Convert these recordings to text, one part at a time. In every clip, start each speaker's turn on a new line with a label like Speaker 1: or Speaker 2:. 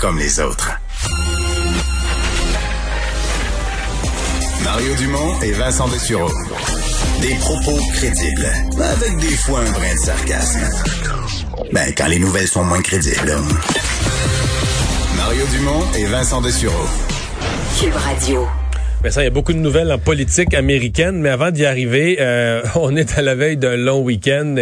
Speaker 1: comme les autres. Mario Dumont et Vincent Dessureau. Des propos crédibles, avec des fois un brin de sarcasme. Ben, quand les nouvelles sont moins crédibles. Mario Dumont et Vincent Dessureau.
Speaker 2: Cube Radio.
Speaker 3: Mais ça, il y a beaucoup de nouvelles en politique américaine, mais avant d'y arriver, euh, on est à la veille d'un long week-end.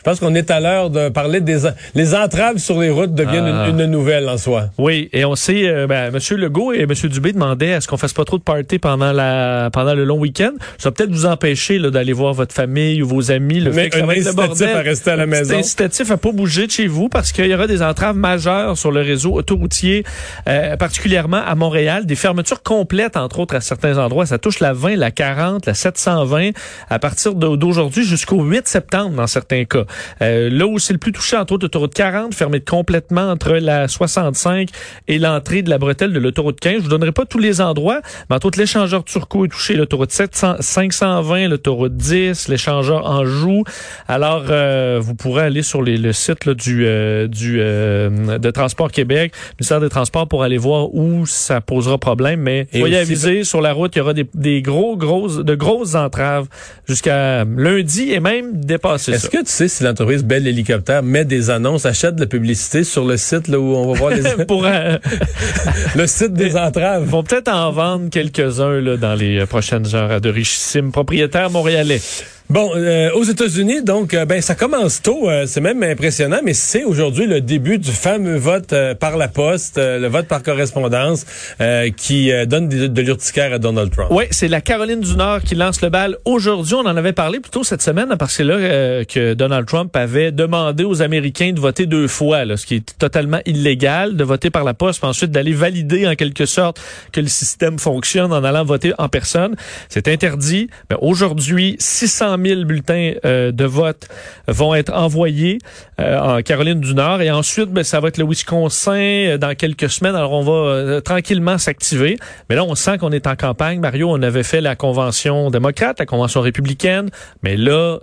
Speaker 3: Je pense qu'on est à l'heure de parler des les entraves sur les routes deviennent
Speaker 4: Ah.
Speaker 3: une, une nouvelle en soi.
Speaker 4: Oui, et on sait, euh, ben, M. Legault et M. Dubé demandaient à ce qu'on fasse pas trop de party pendant la pendant le long week-end. Ça va peut-être vous empêcher d'aller voir votre famille ou vos amis. Le
Speaker 3: Mais
Speaker 4: fait que ça va être bordel.
Speaker 3: à rester à la maison.
Speaker 4: incitatif à pas bouger de chez vous parce qu'il y aura des entraves majeures sur le réseau autoroutier, euh, particulièrement à Montréal. Des fermetures complètes, entre autres, à certains endroits. Ça touche la 20, la 40, la 720 à partir d'aujourd'hui jusqu'au 8 septembre dans certains cas. Euh, là où c'est le plus touché, entre autres, l'autoroute 40, fermée complètement entre la 65 et l'entrée de la bretelle de l'autoroute 15. Je vous donnerai pas tous les endroits, mais entre autres, l'échangeur Turcot est touché, l'autoroute 700 520, l'autoroute 10, l'échangeur Anjou. Alors, euh, vous pourrez aller sur les- le site là, du, euh, du euh, de Transport Québec, ministère des Transports, pour aller voir où ça posera problème. Mais
Speaker 3: Et
Speaker 4: soyez avisés, sur la route, il y aura des, des gros, grosses, de grosses entraves jusqu'à lundi et même dépasser
Speaker 3: Est-ce
Speaker 4: ça.
Speaker 3: que tu sais si l'entreprise Bell Hélicoptère met des annonces, achète de la publicité sur le site là, où on va voir les,
Speaker 4: pour euh,
Speaker 3: le site des entraves?
Speaker 4: Ils vont peut-être en vendre quelques-uns là, dans les euh, prochaines heures à de richissimes propriétaires montréalais.
Speaker 3: Bon, euh, aux États-Unis, donc, euh, ben ça commence tôt. euh, c'est même impressionnant, mais c'est aujourd'hui le début du fameux vote euh, par la poste, euh, le vote par correspondance, euh, qui donne de, de l'urticaire à Donald Trump.
Speaker 4: Oui, c'est la Caroline du Nord qui lance le bal aujourd'hui. On en avait parlé plus tôt cette semaine parce que là que Donald Trump avait demandé aux Américains de voter deux fois, là, ce qui est totalement illégal, de voter par la poste, puis ensuite d'aller valider en quelque sorte que le système fonctionne en allant voter en personne. C'est interdit. Mais aujourd'hui, 600 000 bulletins euh, de vote vont être envoyés euh, en Caroline du Nord et ensuite, ben, ça va être le Wisconsin euh, dans quelques semaines. Alors, on va tranquillement s'activer. Mais là, on sent qu'on est en campagne. Mario, on avait fait la convention démocrate, la convention républicaine, mais là,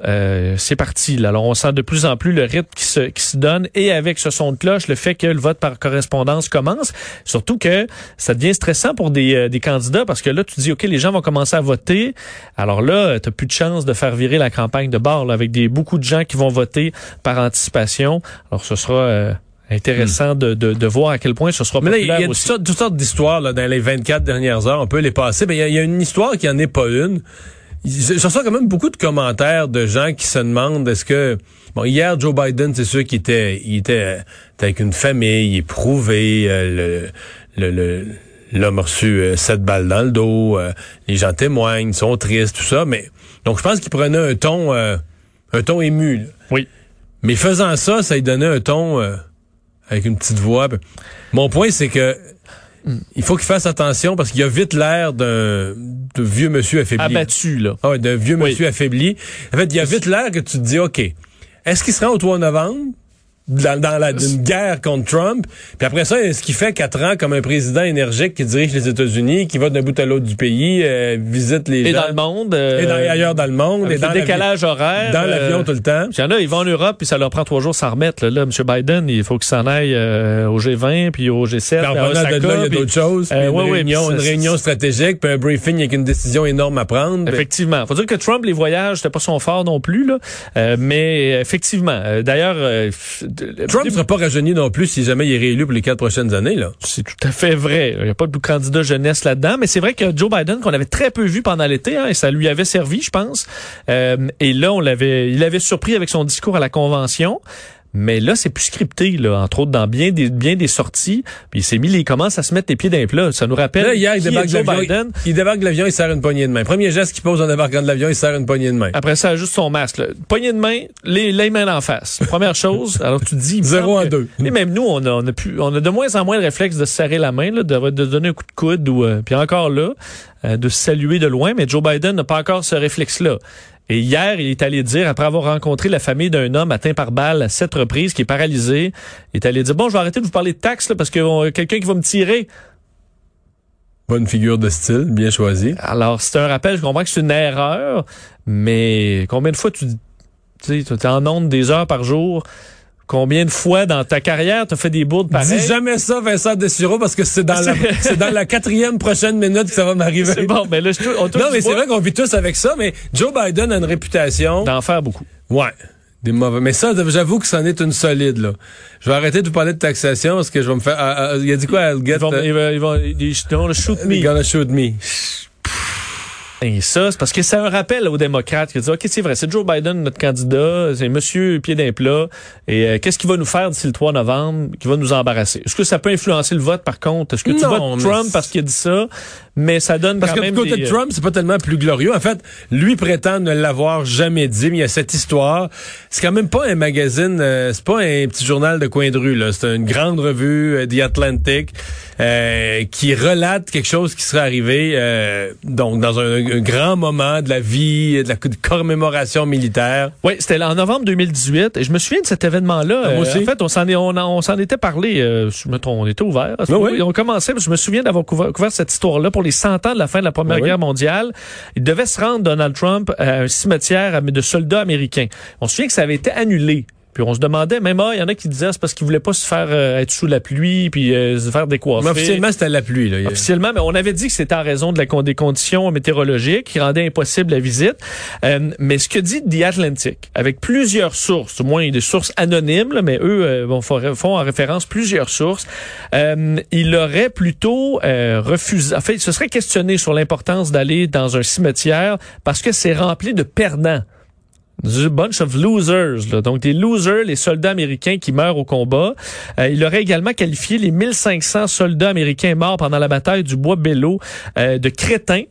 Speaker 4: c'est parti. Là. Alors, on sent de plus en plus le rythme qui se, qui se donne et avec ce son de cloche, le fait que le vote par correspondance commence. Surtout que ça devient stressant pour des, des candidats parce que là, tu dis, OK, les gens vont commencer à voter. Alors là, tu plus de chance de faire virer la campagne de bord là, avec des beaucoup de gens qui vont voter par anticipation. Alors, ce sera... euh, intéressant de, de, de voir à quel point ce sera
Speaker 3: Mais là, il y a toutes
Speaker 4: aussi.
Speaker 3: sortes, toutes sortes d'histoires là, dans les 24 dernières heures. On peut les passer. Mais il y a- il y, a une histoire qui en est pas une. Je reçois quand même beaucoup de commentaires de gens qui se demandent est-ce que bon hier Joe Biden c'est sûr qu'il était il était, euh, était avec une famille éprouvé euh, le le le l'homme a reçu euh, sept balles dans le dos euh, les gens témoignent ils sont tristes tout ça mais donc je pense qu'il prenait un ton euh, un ton ému là.
Speaker 4: Oui.
Speaker 3: mais faisant ça ça lui donnait un ton euh, avec une petite voix mon point c'est que il faut qu'il fasse attention parce qu'il a vite l'air d'un vieux monsieur affaibli.
Speaker 4: Abattu, là.
Speaker 3: Ah ouais, d'un vieux
Speaker 4: Oui.
Speaker 3: monsieur affaibli. En fait, il y a vite l'air que tu te dis, OK, est-ce qu'il se rend au 3 novembre? Dans, dans la, d'une guerre contre Trump. Puis après ça, ce qui fait quatre ans comme un président énergique qui dirige les États-Unis, qui va d'un bout à l'autre du pays, euh, visite les
Speaker 4: Et
Speaker 3: gens.
Speaker 4: dans le monde. euh,
Speaker 3: et dans- ailleurs dans le monde.
Speaker 4: avec
Speaker 3: et dans
Speaker 4: le décalage horaire.
Speaker 3: Dans l'avion
Speaker 4: euh,
Speaker 3: tout le temps.
Speaker 4: Il y en a, ils vont en Europe, puis ça leur prend trois jours sans remettre. Là, là M. Biden, il faut qu'il s'en aille euh, au G20, puis au G7,
Speaker 3: Puis en revenant de là,
Speaker 4: Osaka,
Speaker 3: il y a d'autres choses. puis
Speaker 4: Euh,
Speaker 3: une,
Speaker 4: ouais,
Speaker 3: réunion, une réunion stratégique, puis un briefing avec une décision énorme à prendre.
Speaker 4: Effectivement. Faut dire que Trump, les voyages, c'était pas son fort non plus, là. Euh, mais effectivement. D'ailleurs, euh,
Speaker 3: Trump ne sera pas rajeuni non plus si jamais il est réélu pour les quatre prochaines années. là.
Speaker 4: C'est tout à fait vrai. Il n'y a pas de candidat jeunesse là-dedans, mais c'est vrai que Joe Biden, qu'on avait très peu vu pendant l'été, hein, et ça lui avait servi, je pense. Euh, et là, on l'avait, il avait surpris avec son discours à la convention. Mais là, c'est plus scripté, là, entre autres dans bien des, bien des sorties. Puis il s'est mis, il commence à se mettre les pieds dans les plats. Ça nous rappelle
Speaker 3: Là, hier, il débarque, de l'avion, il, il débarque de l'avion, il serre une poignée de main. Premier geste qu'il pose en débarquant de l'avion, il serre une poignée de main.
Speaker 4: Après ça, juste son masque. Là. Poignée de main, les, les mains en face. Première chose. Alors tu dis...
Speaker 3: Zéro
Speaker 4: que-
Speaker 3: deux.
Speaker 4: Et même nous, on a, on a pu, on a de moins en moins le réflexe de se serrer la main, là, de, de donner un coup de coude ou euh, puis encore là, euh, de saluer de loin. Mais Joe Biden n'a pas encore ce réflexe-là. Et hier, il est allé dire, après avoir rencontré la famille d'un homme atteint par balle à sept reprises, qui est paralysé, il est allé dire, bon, je vais arrêter de vous parler de taxes, là, parce que euh, quelqu'un qui va me tirer.
Speaker 3: Bonne figure de style, bien choisie.
Speaker 4: Alors, c'est un rappel, je comprends que c'est une erreur, mais combien de fois tu tu sais, tu es en onde des heures par jour, Combien de fois dans ta carrière t'as fait des bourdes pareilles?
Speaker 3: Dis jamais ça, Vincent Dessureau, parce que c'est dans la, c'est dans la quatrième prochaine minute que ça va m'arriver.
Speaker 4: C'est bon, mais là, je, on
Speaker 3: Non, mais c'est vrai qu'on vit tous avec ça, mais Joe Biden a une réputation.
Speaker 4: d'en faire beaucoup.
Speaker 3: Ouais. Des mauvais. Mais ça, j'avoue que c'en est une solide, là. Je vais arrêter de vous parler de taxation parce que je vais me faire. ah, ah, il a dit quoi, I'll get,
Speaker 4: Ils vont,
Speaker 3: uh,
Speaker 4: ils vont, ils vont, ils vont shoot me.
Speaker 3: gonna shoot me.
Speaker 4: Et ça, c'est parce que c'est un rappel aux démocrates qui disent, OK, c'est vrai, c'est Joe Biden, notre candidat, c'est monsieur pied d'un plat. Et euh, qu'est-ce qu'il va nous faire d'ici le 3 novembre qui va nous embarrasser? Est-ce que ça peut influencer le vote, par contre? Est-ce que tu
Speaker 3: Non,
Speaker 4: votes Trump parce qu'il a dit ça? Mais ça donne
Speaker 3: Parce
Speaker 4: quand
Speaker 3: que du côté
Speaker 4: des,
Speaker 3: de
Speaker 4: euh,
Speaker 3: Trump, c'est pas tellement plus glorieux. En fait, lui prétend ne l'avoir jamais dit, mais il y a cette histoire. C'est quand même pas un magazine, euh, c'est pas un petit journal de coin de rue. là. C'est une grande revue, euh, The Atlantic, euh, qui relate quelque chose qui serait arrivé euh, donc dans un, un grand moment de la vie, de la commémoration militaire.
Speaker 4: Oui, c'était en novembre 2018. Et je me souviens de cet événement-là.
Speaker 3: Ah, moi
Speaker 4: Euh,
Speaker 3: aussi.
Speaker 4: en fait, on s'en est- on, en- on s'en était parlé. Euh, on était ouvert.
Speaker 3: Oui, oui.
Speaker 4: On commençait. Je me souviens d'avoir couvert, couvert cette histoire-là pour les 100 ans de la fin de la Première
Speaker 3: oui.
Speaker 4: Guerre mondiale. Il devait se rendre, Donald Trump, à un cimetière de soldats américains. On se souvient que ça avait été annulé. Puis on se demandait, même, ah, il y en a qui disaient c'est parce qu'ils voulaient pas se faire euh, être sous la pluie puis euh, se faire décoiffer.
Speaker 3: Mais officiellement, c'était la pluie. Là.
Speaker 4: Officiellement, mais on avait dit que c'était en raison de la, des conditions météorologiques qui rendaient impossible la visite. Euh, mais ce que dit The Atlantic, avec plusieurs sources, au moins des sources anonymes, là, mais eux euh, vont font, font en référence plusieurs sources, euh, il aurait plutôt euh, refusé, en fait, il se serait questionné sur l'importance d'aller dans un cimetière parce que c'est rempli de perdants. A bunch of losers, donc des losers, les soldats américains qui meurent au combat. Euh, il aurait également qualifié les 1500 soldats américains morts pendant la bataille du Bois Bello euh, de crétins.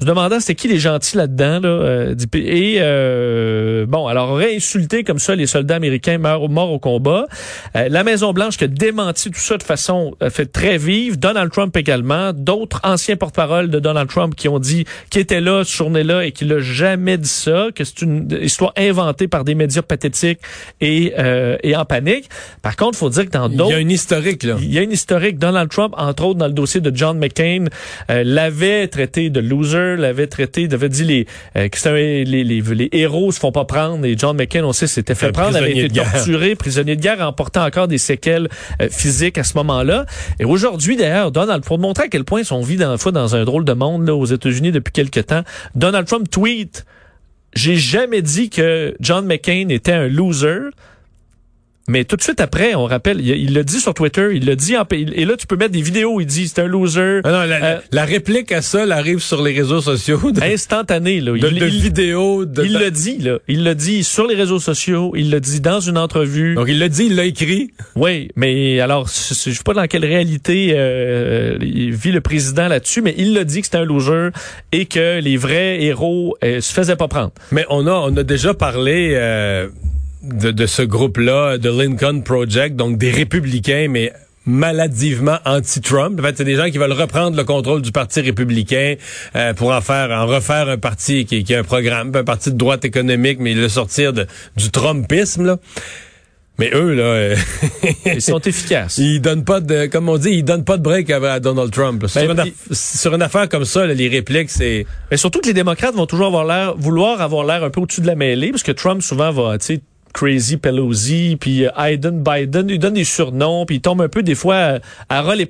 Speaker 4: Je demandais c'était qui les gentils là-dedans là, euh, et euh, bon alors aurait insulté comme ça les soldats américains morts, morts au combat. Euh, la Maison Blanche qui a démenti tout ça de façon euh, fait très vive. Donald Trump également, d'autres anciens porte-parole de Donald Trump qui ont dit qui étaient là ce journée-là et qui l'a jamais dit ça, que c'est une histoire inventée par des médias pathétiques et euh, et en panique. Par contre, faut dire que dans
Speaker 3: il y
Speaker 4: d'autres
Speaker 3: a une historique. Là.
Speaker 4: il y a une historique. Donald Trump, entre autres, dans le dossier de John McCain, euh, l'avait traité de loser, l'avait traité, avait dit les, euh, que les, les, les héros se font pas prendre. Et John McCain, on sait, s'était fait
Speaker 3: Un
Speaker 4: prendre, avait été torturé, prisonnier de guerre, en portant encore des séquelles euh, physiques à ce moment-là. Et aujourd'hui, d'ailleurs, Donald, pour montrer à quel point on vit dans, dans un drôle de monde là, aux États-Unis depuis quelques temps, Donald Trump tweet j'ai jamais dit que John McCain était un loser. Mais tout de suite après, on rappelle, il il l'a dit sur Twitter, il l'a dit en et là tu peux mettre des vidéos où il dit c'est un loser
Speaker 3: Ah non, la,
Speaker 4: Euh,
Speaker 3: la réplique à ça, elle arrive sur les réseaux sociaux. De,
Speaker 4: instantané là.
Speaker 3: de,
Speaker 4: il
Speaker 3: de
Speaker 4: il-
Speaker 3: vidéos. De,
Speaker 4: il l'a dit là, il l'a dit sur les réseaux sociaux, il l'a dit dans une entrevue.
Speaker 3: Donc, il l'a dit, il l'a écrit.
Speaker 4: Oui, mais alors je sais pas dans quelle réalité euh, il vit le président là-dessus, mais il l'a dit que c'était un loser et que les vrais héros euh, se faisaient pas prendre.
Speaker 3: Mais on a, on a déjà parlé euh, de, de ce groupe-là, de Lincoln Project, donc des républicains, mais maladivement anti-Trump. En fait, c'est des gens qui veulent reprendre le contrôle du Parti républicain euh, pour en faire, en refaire un parti qui, qui a un programme, un parti de droite économique, mais le sortir de, du Trumpisme. Là. Mais eux, là, euh,
Speaker 4: Ils sont efficaces.
Speaker 3: ils donnent pas de, comme on dit, ils donnent pas de break à, à Donald Trump. Sur,
Speaker 4: Ben,
Speaker 3: une sur une affaire comme ça, là, les répliques, c'est
Speaker 4: Mais surtout que les démocrates vont toujours avoir l'air, vouloir avoir l'air un peu au-dessus de la mêlée, parce que Trump souvent va, tu sais, Crazy Pelosi, puis euh, Biden, Biden, il donne des surnoms, puis il tombe un peu des fois euh, à ras les.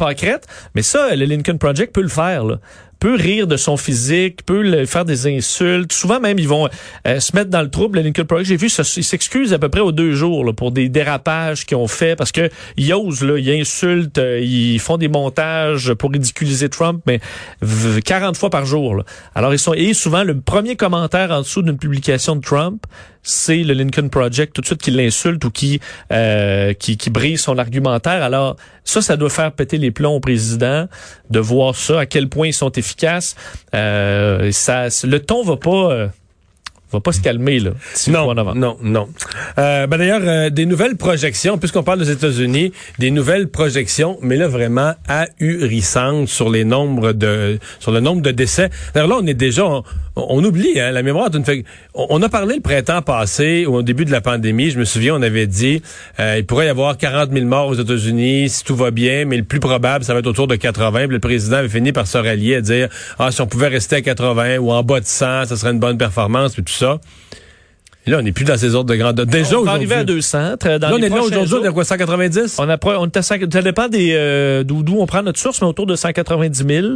Speaker 4: Mais ça, le Lincoln Project peut le faire, là peut rire de son physique, peut le faire des insultes. Souvent même, ils vont euh, se mettre dans le trouble. Le Lincoln Project, j'ai vu, ça, ils s'excusent à peu près aux deux jours là, pour des dérapages qu'ils ont fait parce que ils osent, là, ils insultent, euh, ils font des montages pour ridiculiser Trump, mais v- 40 fois par jour. là. Alors ils sont et souvent le premier commentaire en dessous d'une publication de Trump, c'est le Lincoln Project tout de suite qui l'insulte ou qui, euh, qui qui brise son argumentaire. Alors ça, ça doit faire péter les plombs au président de voir ça, à quel point ils sont efficaces. Euh, ça, le ton va pas. Va pas se calmer là.
Speaker 3: Non,
Speaker 4: 3 novembre.
Speaker 3: non, non. Euh, ben d'ailleurs, euh, des nouvelles projections, puisqu'on parle des États-Unis, des nouvelles projections, mais là vraiment ahurissantes sur les nombres de, sur le nombre de décès. D'ailleurs là, on est déjà, on, on oublie, hein, la mémoire d'une on a parlé le printemps passé, au début de la pandémie, je me souviens, on avait dit, euh, il pourrait y avoir 40 000 morts aux États-Unis si tout va bien, mais le plus probable, ça va être autour de 80. Puis le président avait fini par se rallier à dire, ah, si on pouvait rester à 80 ou en bas de 100, ça serait une bonne performance, puis tout ça. Là, on n'est plus dans ces ordres de grandeur. Déjà
Speaker 4: on va arriver à 200. Dans
Speaker 3: Là, on
Speaker 4: les
Speaker 3: est là aujourd'hui, on est à quoi, 190?
Speaker 4: on, a, on est à 5 ça dépend des euh, d'où on prend notre source, mais autour de 190 000.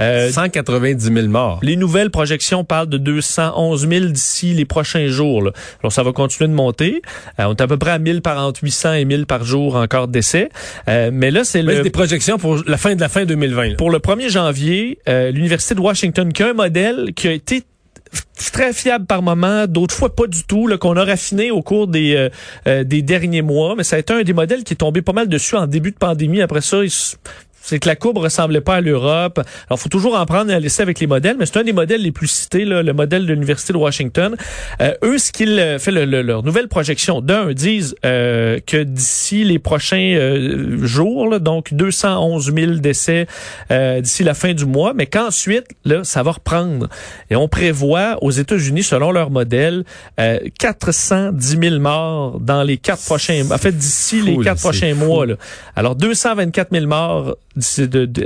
Speaker 4: Euh,
Speaker 3: 190 000 morts.
Speaker 4: les nouvelles projections parlent de 211 000 d'ici les prochains jours. là. Alors, ça va continuer de monter. Euh, on est à peu près à 1000 par entre 800 et 1000 par jour encore d'essais. Euh, mais là, c'est
Speaker 3: Mais
Speaker 4: le...
Speaker 3: c'est des projections pour la fin de la fin 2020. là.
Speaker 4: Pour le 1er janvier, euh, l'Université de Washington, qui a un modèle qui a été très fiable par moment, d'autres fois pas du tout, qu'on a raffiné au cours des, euh, euh, des derniers mois, mais ça a été un des modèles qui est tombé pas mal dessus en début de pandémie. Après ça, il c'est que la courbe ressemblait pas à l'Europe. Alors, faut toujours en prendre et en laisser avec les modèles, mais c'est un des modèles les plus cités, là, le modèle de l'Université de Washington. Euh, eux, ce qu'ils euh, fait le- le- leur nouvelle projection, d'un, disent euh, que d'ici les prochains euh, jours, là, donc 211 000 décès euh, d'ici la fin du mois, mais qu'ensuite, là, ça va reprendre. Et on prévoit aux États-Unis, selon leur modèle, euh, 410 000 morts dans les quatre prochains, en fait, d'ici les quatre prochains
Speaker 3: fou.
Speaker 4: mois. Là. Alors, 224 000 morts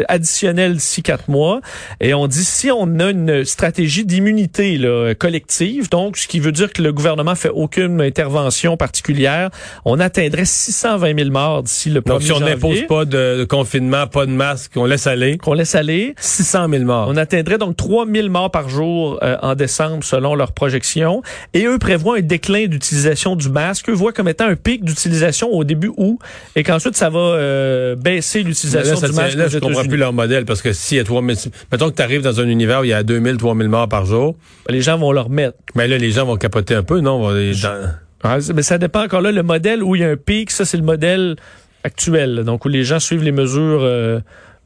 Speaker 4: additionnels d'ici quatre mois. Et on dit si on a une stratégie d'immunité collective, donc ce qui veut dire que le gouvernement fait aucune intervention particulière, on atteindrait 620 000 morts d'ici le 1er
Speaker 3: Donc, si on n'impose pas de, confinement, pas de masque, on laisse aller,
Speaker 4: qu'on laisse aller,
Speaker 3: 600 000 morts.
Speaker 4: on atteindrait donc 3000 morts par jour euh, en décembre selon leurs projections. Et eux prévoient un déclin d'utilisation du masque. Eux voient comme étant un pic d'utilisation au début août et qu'ensuite ça va euh, baisser l'utilisation du
Speaker 3: là, je comprends
Speaker 4: États-Unis.
Speaker 3: plus leur modèle parce que s'il y a 3000, mettons que tu arrives dans un univers où il y a 2000, 3000 morts par jour,
Speaker 4: Les gens vont leur mettre.
Speaker 3: mais là, les gens vont capoter un peu, non? Dans-
Speaker 4: Ah, mais ça dépend encore là. Le modèle où il y a un pic, ça c'est le modèle actuel. Donc où les gens suivent les mesures euh,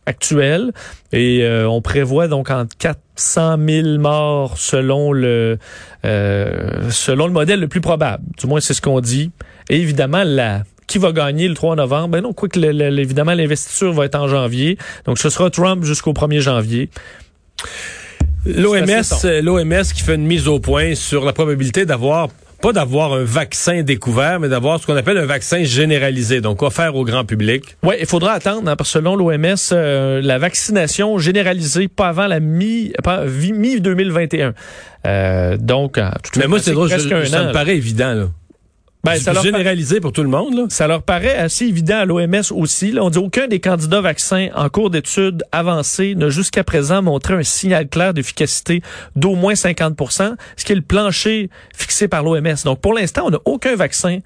Speaker 4: actuelles. Et euh, on prévoit donc entre 400 000 morts selon le euh, selon le modèle le plus probable. Du moins c'est ce qu'on dit. Et évidemment la qui va gagner le 3 novembre? Ben non, quoi que le- le- évidemment l'investiture va être en janvier. Donc ce sera Trump jusqu'au 1er janvier.
Speaker 3: L'OMS, l'OMS qui fait une mise au point sur la probabilité d'avoir pas d'avoir un vaccin découvert, mais d'avoir ce qu'on appelle un vaccin généralisé, donc offert au grand public.
Speaker 4: Oui, il faudra attendre, hein, parce que selon l'OMS, euh, la vaccination généralisée pas avant la mi vi- mi-2021. Euh, donc, en toute
Speaker 3: Mais moi, c'est drôle, je- ça
Speaker 4: an,
Speaker 3: me
Speaker 4: là.
Speaker 3: paraît évident. Là.
Speaker 4: Ben, ça, leur,
Speaker 3: généralisé pour tout le monde. Là.
Speaker 4: ça leur paraît assez évident à l'OMS aussi. Là, on dit aucun des candidats vaccins en cours d'études avancées n'a jusqu'à présent montré un signal clair d'efficacité d'au moins 50% ce qui est le plancher fixé par l'OMS. Donc, pour l'instant, on n'a aucun vaccin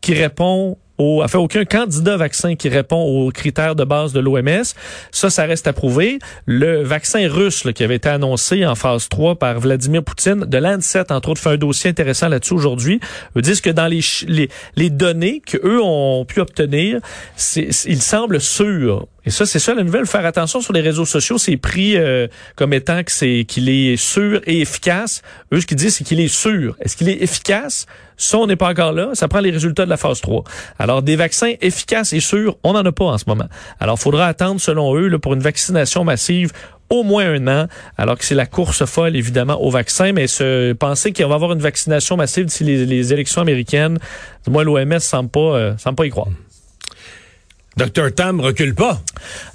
Speaker 4: qui répond au, enfin, aucun candidat vaccin qui répond aux critères de base de l'OMS. Ça, ça reste à prouver. Le vaccin russe là, qui avait été annoncé en phase 3 par Vladimir Poutine, de l'ANSET, entre autres, fait un dossier intéressant là-dessus aujourd'hui. Eux disent que dans les, les, les données qu'eux ont pu obtenir, c'est- il semble sûr. Et ça, c'est ça la nouvelle. Faire attention sur les réseaux sociaux, c'est pris euh, comme étant que c'est qu'il est sûr et efficace. Eux, ce qu'ils disent, c'est qu'il est sûr. Est-ce qu'il est efficace? Ça, on n'est pas encore là. Ça prend les résultats de la phase 3. Alors, des vaccins efficaces et sûrs, on n'en a pas en ce moment. Alors, faudra attendre, selon eux, là, pour une vaccination massive au moins un an, alors que c'est la course folle, évidemment, au vaccin, mais se penser qu'on va avoir une vaccination massive d'ici les, les élections américaines, du moins l'OMS semble pas, euh, semble pas y croire.
Speaker 3: Dr Tam recule pas.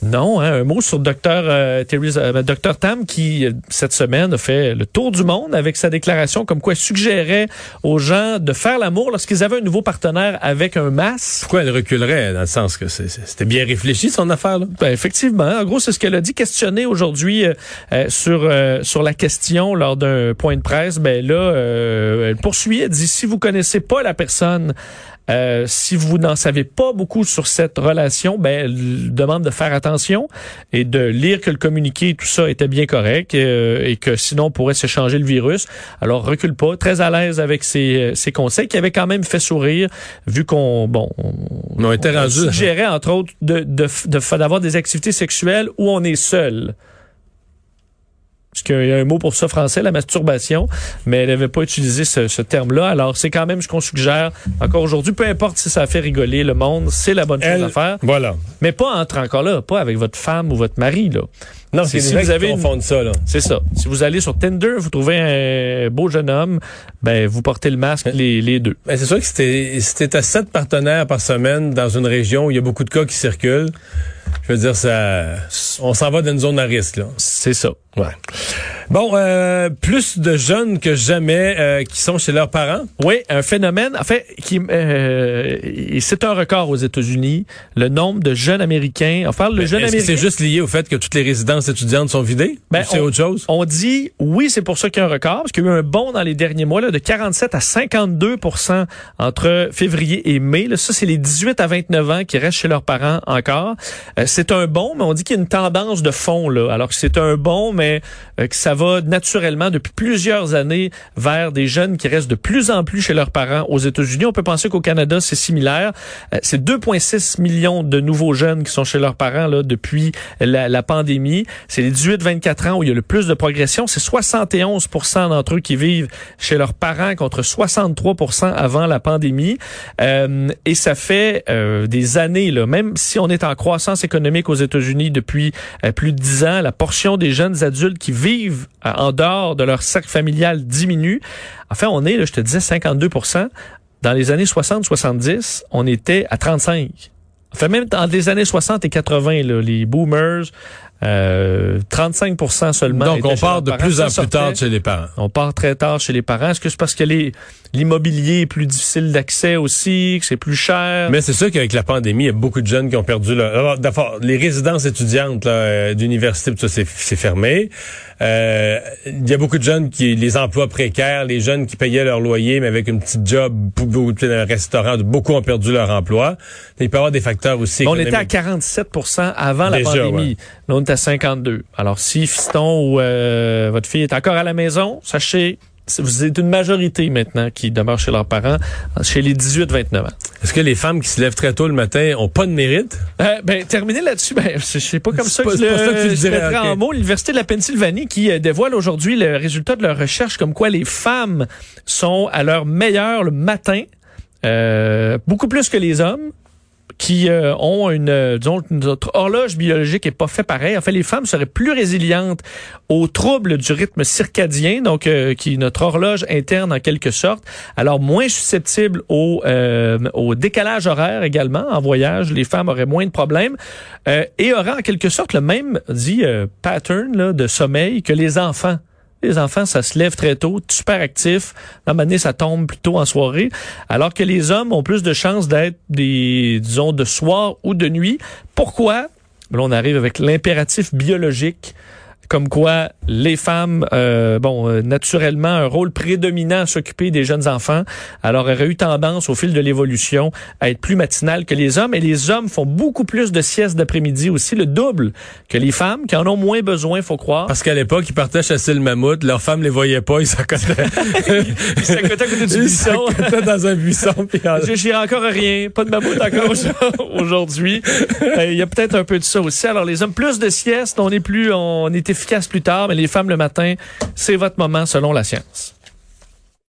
Speaker 4: Non, hein, un mot sur Dr euh, Theresa- euh, Dr Tam qui euh, cette semaine a fait le tour du monde avec sa déclaration comme quoi il suggérait aux gens de faire l'amour lorsqu'ils avaient un nouveau partenaire avec un masque.
Speaker 3: Pourquoi elle reculerait dans le sens que c'était bien réfléchi son affaire là?
Speaker 4: Ben, effectivement, en gros, c'est ce qu'elle a dit, questionné aujourd'hui euh, euh, sur euh, sur la question lors d'un point de presse. Ben là, euh, elle poursuit, elle dit si vous connaissez pas la personne, euh, si vous n'en savez pas beaucoup sur cette relation, ben elle demande de faire attention et de lire que le communiqué, tout ça était bien correct euh, et que sinon on pourrait s'échanger le virus. Alors recule pas, très à l'aise avec ses, ses conseils qui avaient quand même fait sourire vu qu'on bon on-
Speaker 3: On était
Speaker 4: on
Speaker 3: rendu.
Speaker 4: suggérait, entre autres, de, de, de- d'avoir des activités sexuelles où on est seul. Parce qu'il y a un mot pour ça français, la masturbation, mais elle n'avait pas utilisé ce, ce terme-là. Alors, c'est quand même ce qu'on suggère encore aujourd'hui. Peu importe si ça fait rigoler le monde, c'est la bonne chose
Speaker 3: Elle-
Speaker 4: à faire.
Speaker 3: Voilà.
Speaker 4: Mais pas entre encore là, pas avec votre femme ou votre mari, là.
Speaker 3: Non,
Speaker 4: C'est si vous avez une-
Speaker 3: ça là.
Speaker 4: C'est ça. Si vous allez sur Tinder, vous trouvez un beau jeune homme, ben, vous portez le masque, les, les deux.
Speaker 3: Ben, c'est sûr que c'était c'était à sept partenaires par semaine dans une région où il y a beaucoup de cas qui circulent. Je veux dire, ça, on s'en va dans une zone à risque là.
Speaker 4: C'est ça.
Speaker 3: Ouais. Bon, euh, plus de jeunes que jamais euh, qui sont chez leurs parents.
Speaker 4: Oui, un phénomène, en fait, qui euh, c'est un record aux États-Unis, le nombre de jeunes Américains. Jeunes
Speaker 3: Est-ce que
Speaker 4: Américains.
Speaker 3: c'est juste lié au fait que toutes les résidences étudiantes sont vidées?
Speaker 4: Ben,
Speaker 3: Ou c'est autre chose?
Speaker 4: On dit oui, c'est pour ça qu'il y a un record, parce qu'il y a eu un bond dans les derniers mois là, de 47 à 52% entre février et mai. Là, ça, c'est les 18 à 29 ans qui restent chez leurs parents encore. Euh, c'est un bond, mais on dit qu'il y a une tendance de fond. Là. Alors que c'est un bond, mais euh, que ça va naturellement depuis plusieurs années vers des jeunes qui restent de plus en plus chez leurs parents aux États-Unis. On peut penser qu'au Canada, c'est similaire. Euh, c'est 2,6 millions de nouveaux jeunes qui sont chez leurs parents là, depuis la, pandémie. C'est les 18-24 ans où il y a le plus de progression. C'est 71% d'entre eux qui vivent chez leurs parents contre 63% avant la pandémie. Euh, et ça fait euh, des années, là, même si on est en croissance économique aux États-Unis depuis euh, plus de 10 ans, la portion des jeunes adultes qui vivent euh, en dehors de leur cercle familial diminue. Enfin, on est, là, je te disais, 52% Dans les années 60-70, on était à 35 Enfin, même dans les années 60 et 80, là, les boomers, euh, 35 seulement.
Speaker 3: Donc, on part de plus en plus
Speaker 4: sortait.
Speaker 3: tard chez les parents.
Speaker 4: On part très tard chez les parents. Est-ce que c'est parce que les- l'immobilier est plus difficile d'accès aussi, que c'est plus cher?
Speaker 3: Mais c'est sûr qu'avec la pandémie, il y a beaucoup de jeunes qui ont perdu leur... D'abord, les résidences étudiantes là, euh, d'université, tout ça, c'est c'est fermé. Euh, Il y a beaucoup de jeunes qui... Les emplois précaires, les jeunes qui payaient leur loyer, mais avec une petite job, dans un restaurant, beaucoup ont perdu leur emploi. Il peut y avoir des facteurs aussi
Speaker 4: on était à
Speaker 3: économiques.
Speaker 4: 47% avant la pandémie.
Speaker 3: ouais.
Speaker 4: Est à 52. Alors, si fiston ou euh, votre fille est encore à la maison, sachez, vous êtes une majorité maintenant qui demeure chez leurs parents, chez les 18-29 ans.
Speaker 3: Est-ce que les femmes qui se lèvent très tôt le matin ont pas de mérite?
Speaker 4: Euh, ben, terminer là-dessus, ben, c'est pas comme ça
Speaker 3: pas-
Speaker 4: que
Speaker 3: c'est pas ça que tu
Speaker 4: le
Speaker 3: le
Speaker 4: je
Speaker 3: dirais,
Speaker 4: en mots. L'Université de la Pennsylvanie qui euh, dévoile aujourd'hui le résultat de leur recherche comme quoi les femmes sont à leur meilleur le matin, euh, beaucoup plus que les hommes qui euh, ont une, euh, disons, notre horloge biologique est pas fait pareil. En fait, les femmes seraient plus résilientes aux troubles du rythme circadien, donc euh, qui notre horloge interne en quelque sorte. Alors moins susceptibles au, euh, au décalage horaire également en voyage. Les femmes auraient moins de problèmes euh, et auraient en quelque sorte le même dit euh, pattern là, de sommeil que les enfants. Les enfants, ça se lève très tôt, super actif. À un moment donné, ça tombe plutôt en soirée. Alors que les hommes ont plus de chances d'être des, disons, de soir ou de nuit. Pourquoi? Là, on arrive avec l'impératif biologique comme quoi les femmes, euh, bon, euh, naturellement, un rôle prédominant à s'occuper des jeunes enfants, alors auraient eu tendance au fil de l'évolution à être plus matinales que les hommes. Et les hommes font beaucoup plus de siestes d'après-midi aussi, le double que les femmes, qui en ont moins besoin, faut croire.
Speaker 3: Parce qu'à l'époque, ils partaient chasser le mammouth, leurs femmes les voyaient pas, ils s'accotaient.
Speaker 4: Ils s'accotaient à côté du
Speaker 3: Ils
Speaker 4: buisson.
Speaker 3: s'accotaient dans un buisson. puis en-
Speaker 4: J'ai encore rien, pas de mammouth encore aujourd'hui. Euh, Il y a peut-être un peu de ça aussi. Alors les hommes plus de sieste, on est plus, on est efficace plus tard, mais les femmes le matin, c'est votre moment selon la science.